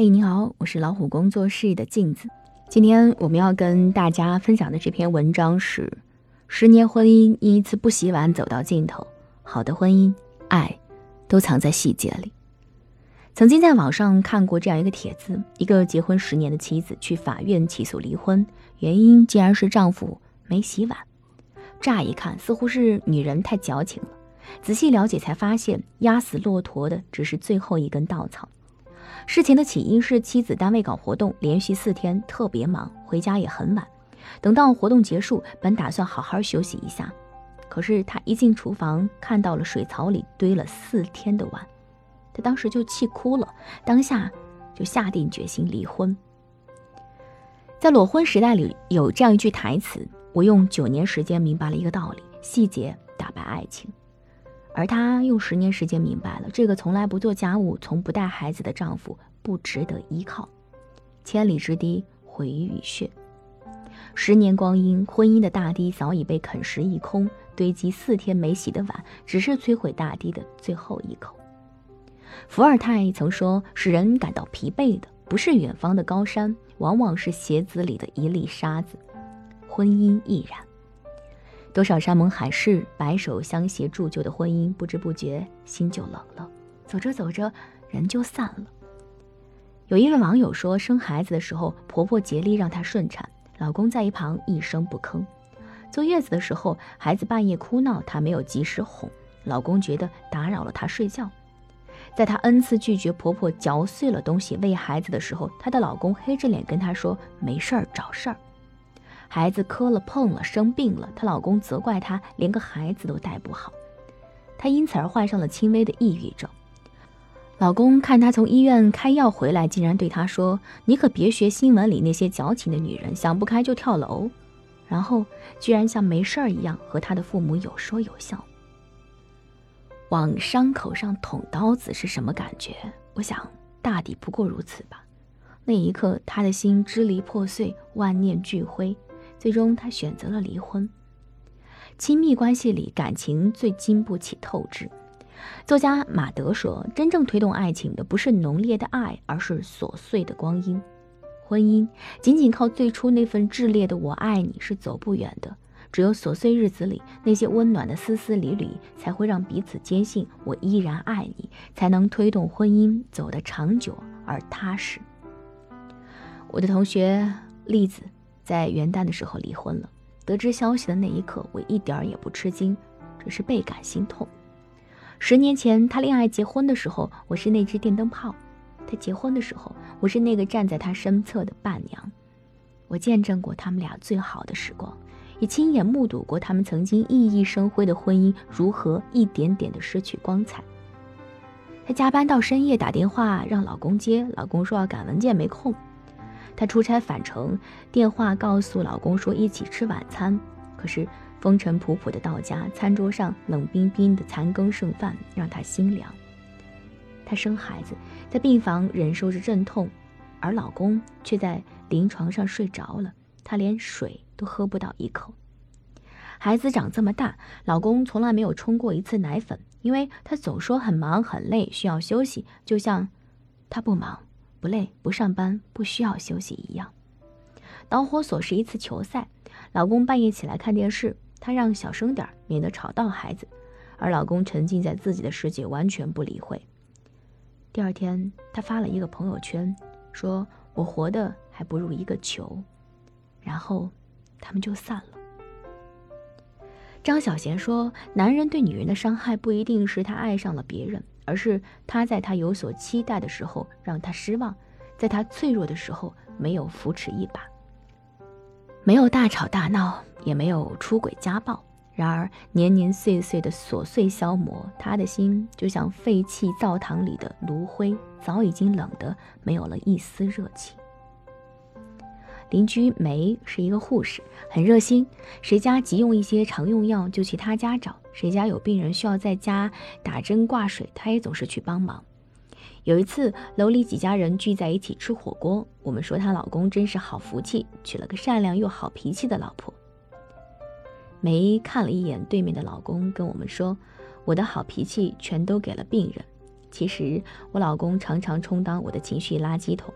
嘿，你好，我是老虎工作室的镜子。今天我们要跟大家分享的这篇文章是：十年婚姻因一次不洗碗走到尽头。好的婚姻，爱都藏在细节里。曾经在网上看过这样一个帖子：一个结婚十年的妻子去法院起诉离婚，原因竟然是丈夫没洗碗。乍一看，似乎是女人太矫情了。仔细了解才发现，压死骆驼的只是最后一根稻草。事情的起因是妻子单位搞活动，连续四天特别忙，回家也很晚。等到活动结束，本打算好好休息一下，可是他一进厨房，看到了水槽里堆了四天的碗，他当时就气哭了，当下就下定决心离婚。在裸婚时代里，有这样一句台词：“我用九年时间明白了一个道理，细节打败爱情。”而她用十年时间明白了，这个从来不做家务、从不带孩子的丈夫不值得依靠。千里之堤，毁于蚁穴。十年光阴，婚姻的大堤早已被啃食一空，堆积四天没洗的碗，只是摧毁大堤的最后一口。伏尔泰曾说：“使人感到疲惫的，不是远方的高山，往往是鞋子里的一粒沙子。”婚姻亦然。多少山盟海誓、白手相携铸就的婚姻，不知不觉心就冷了。走着走着，人就散了。有一位网友说，生孩子的时候，婆婆竭力让她顺产，老公在一旁一声不吭；坐月子的时候，孩子半夜哭闹，她没有及时哄，老公觉得打扰了她睡觉。在她 n 次拒绝婆婆嚼碎了东西喂孩子的时候，她的老公黑着脸跟她说：“没事儿，找事儿。”孩子磕了碰了生病了，她老公责怪她连个孩子都带不好，她因此而患上了轻微的抑郁症。老公看她从医院开药回来，竟然对她说：“你可别学新闻里那些矫情的女人，想不开就跳楼。”然后居然像没事儿一样和她的父母有说有笑。往伤口上捅刀子是什么感觉？我想大抵不过如此吧。那一刻，她的心支离破碎，万念俱灰。最终，他选择了离婚。亲密关系里，感情最经不起透支。作家马德说：“真正推动爱情的，不是浓烈的爱，而是琐碎的光阴。婚姻仅仅靠最初那份炽烈的‘我爱你’是走不远的。只有琐碎日子里那些温暖的丝丝缕缕，才会让彼此坚信我依然爱你，才能推动婚姻走得长久而踏实。”我的同学栗子。在元旦的时候离婚了。得知消息的那一刻，我一点也不吃惊，只是倍感心痛。十年前他恋爱结婚的时候，我是那只电灯泡；他结婚的时候，我是那个站在他身侧的伴娘。我见证过他们俩最好的时光，也亲眼目睹过他们曾经熠熠生辉的婚姻如何一点点的失去光彩。她加班到深夜打电话让老公接，老公说要赶文件没空。她出差返程，电话告诉老公说一起吃晚餐，可是风尘仆仆的到家，餐桌上冷冰冰的残羹剩饭让她心凉。她生孩子，在病房忍受着阵痛，而老公却在临床上睡着了，她连水都喝不到一口。孩子长这么大，老公从来没有冲过一次奶粉，因为他总说很忙很累，需要休息，就像他不忙。不累，不上班，不需要休息一样。导火索是一次球赛，老公半夜起来看电视，她让小声点，免得吵到孩子，而老公沉浸在自己的世界，完全不理会。第二天，她发了一个朋友圈，说我活的还不如一个球，然后他们就散了。张小娴说，男人对女人的伤害不一定是他爱上了别人。而是他在他有所期待的时候让他失望，在他脆弱的时候没有扶持一把，没有大吵大闹，也没有出轨家暴。然而年年岁岁的琐碎消磨，他的心就像废弃灶堂里的炉灰，早已经冷得没有了一丝热情。邻居梅是一个护士，很热心，谁家急用一些常用药就去他家找。谁家有病人需要在家打针挂水，她也总是去帮忙。有一次，楼里几家人聚在一起吃火锅，我们说她老公真是好福气，娶了个善良又好脾气的老婆。梅看了一眼对面的老公，跟我们说：“我的好脾气全都给了病人，其实我老公常常充当我的情绪垃圾桶。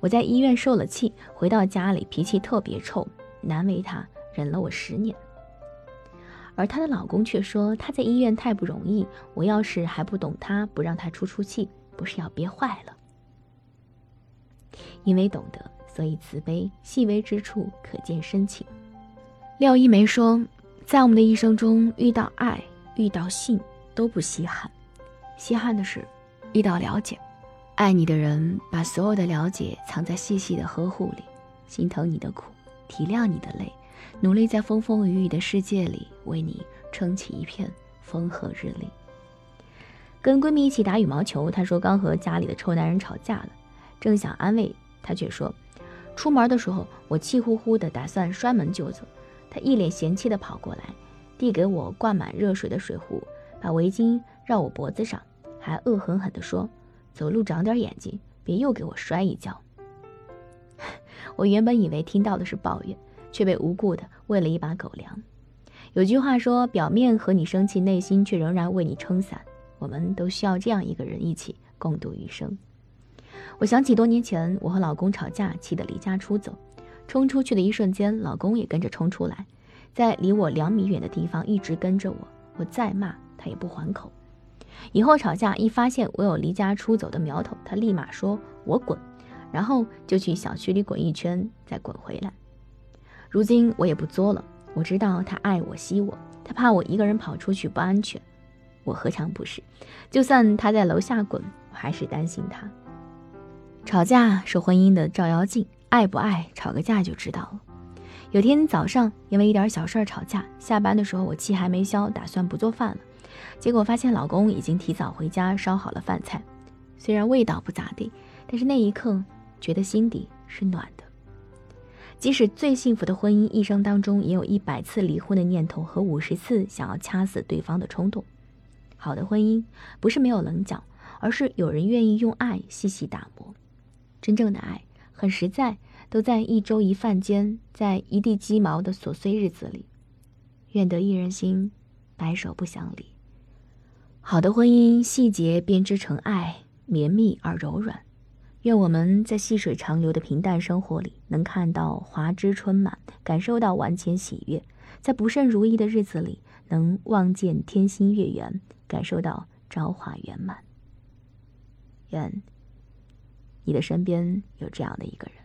我在医院受了气，回到家里脾气特别臭，难为他忍了我十年。而她的老公却说她在医院太不容易，我要是还不懂他，不让他出出气，不是要憋坏了？因为懂得，所以慈悲，细微之处可见深情。廖一梅说，在我们的一生中，遇到爱，遇到性都不稀罕，稀罕的是遇到了解。爱你的人把所有的了解藏在细细的呵护里，心疼你的苦，体谅你的累，努力在风风雨雨的世界里为你撑起一片风和日丽。跟闺蜜一起打羽毛球，她说刚和家里的臭男人吵架了，正想安慰她，却说出门的时候我气呼呼的，打算摔门就走，他一脸嫌弃的跑过来，递给我灌满热水的水壶，把围巾绕我脖子上，还恶狠狠地说。走路长点眼睛，别又给我摔一跤。我原本以为听到的是抱怨，却被无故的喂了一把狗粮。有句话说，表面和你生气，内心却仍然为你撑伞。我们都需要这样一个人，一起共度余生。我想起多年前我和老公吵架，气得离家出走，冲出去的一瞬间，老公也跟着冲出来，在离我两米远的地方一直跟着我。我再骂他也不还口。以后吵架一发现我有离家出走的苗头，他立马说我滚，然后就去小区里滚一圈，再滚回来。如今我也不作了，我知道他爱我惜我，他怕我一个人跑出去不安全，我何尝不是？就算他在楼下滚，我还是担心他。吵架是婚姻的照妖镜，爱不爱吵个架就知道了。有天早上因为一点小事吵架，下班的时候我气还没消，打算不做饭了。结果发现老公已经提早回家烧好了饭菜，虽然味道不咋地，但是那一刻觉得心底是暖的。即使最幸福的婚姻，一生当中也有一百次离婚的念头和五十次想要掐死对方的冲动。好的婚姻不是没有棱角，而是有人愿意用爱细细打磨。真正的爱很实在，都在一粥一饭间，在一地鸡毛的琐碎日子里。愿得一人心，白首不相离。好的婚姻，细节编织成爱，绵密而柔软。愿我们在细水长流的平淡生活里，能看到华枝春满，感受到万千喜悦；在不甚如意的日子里，能望见天心月圆，感受到朝华圆满。愿你的身边有这样的一个人。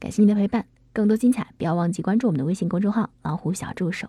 感谢您的陪伴，更多精彩，不要忘记关注我们的微信公众号“老虎小助手”。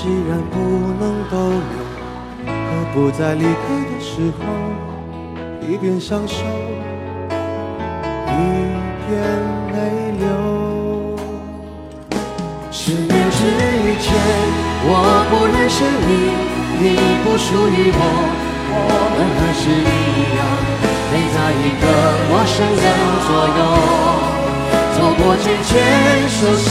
既然不能逗留，何不在离开的时候，一边享受，一边泪流。十年之前，我不认识你，你不属于我，我们还是一样，陪在一个陌生人左右。走过最渐熟悉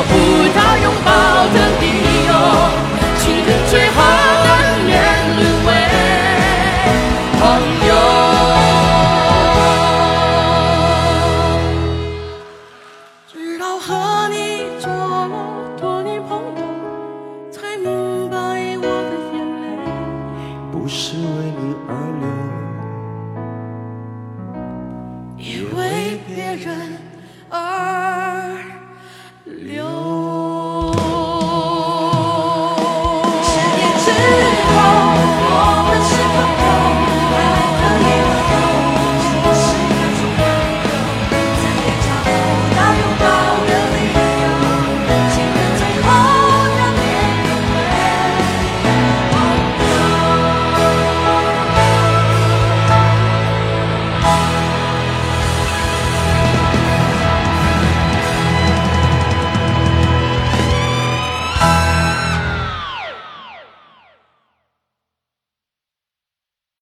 找不到拥抱的理由，情人最后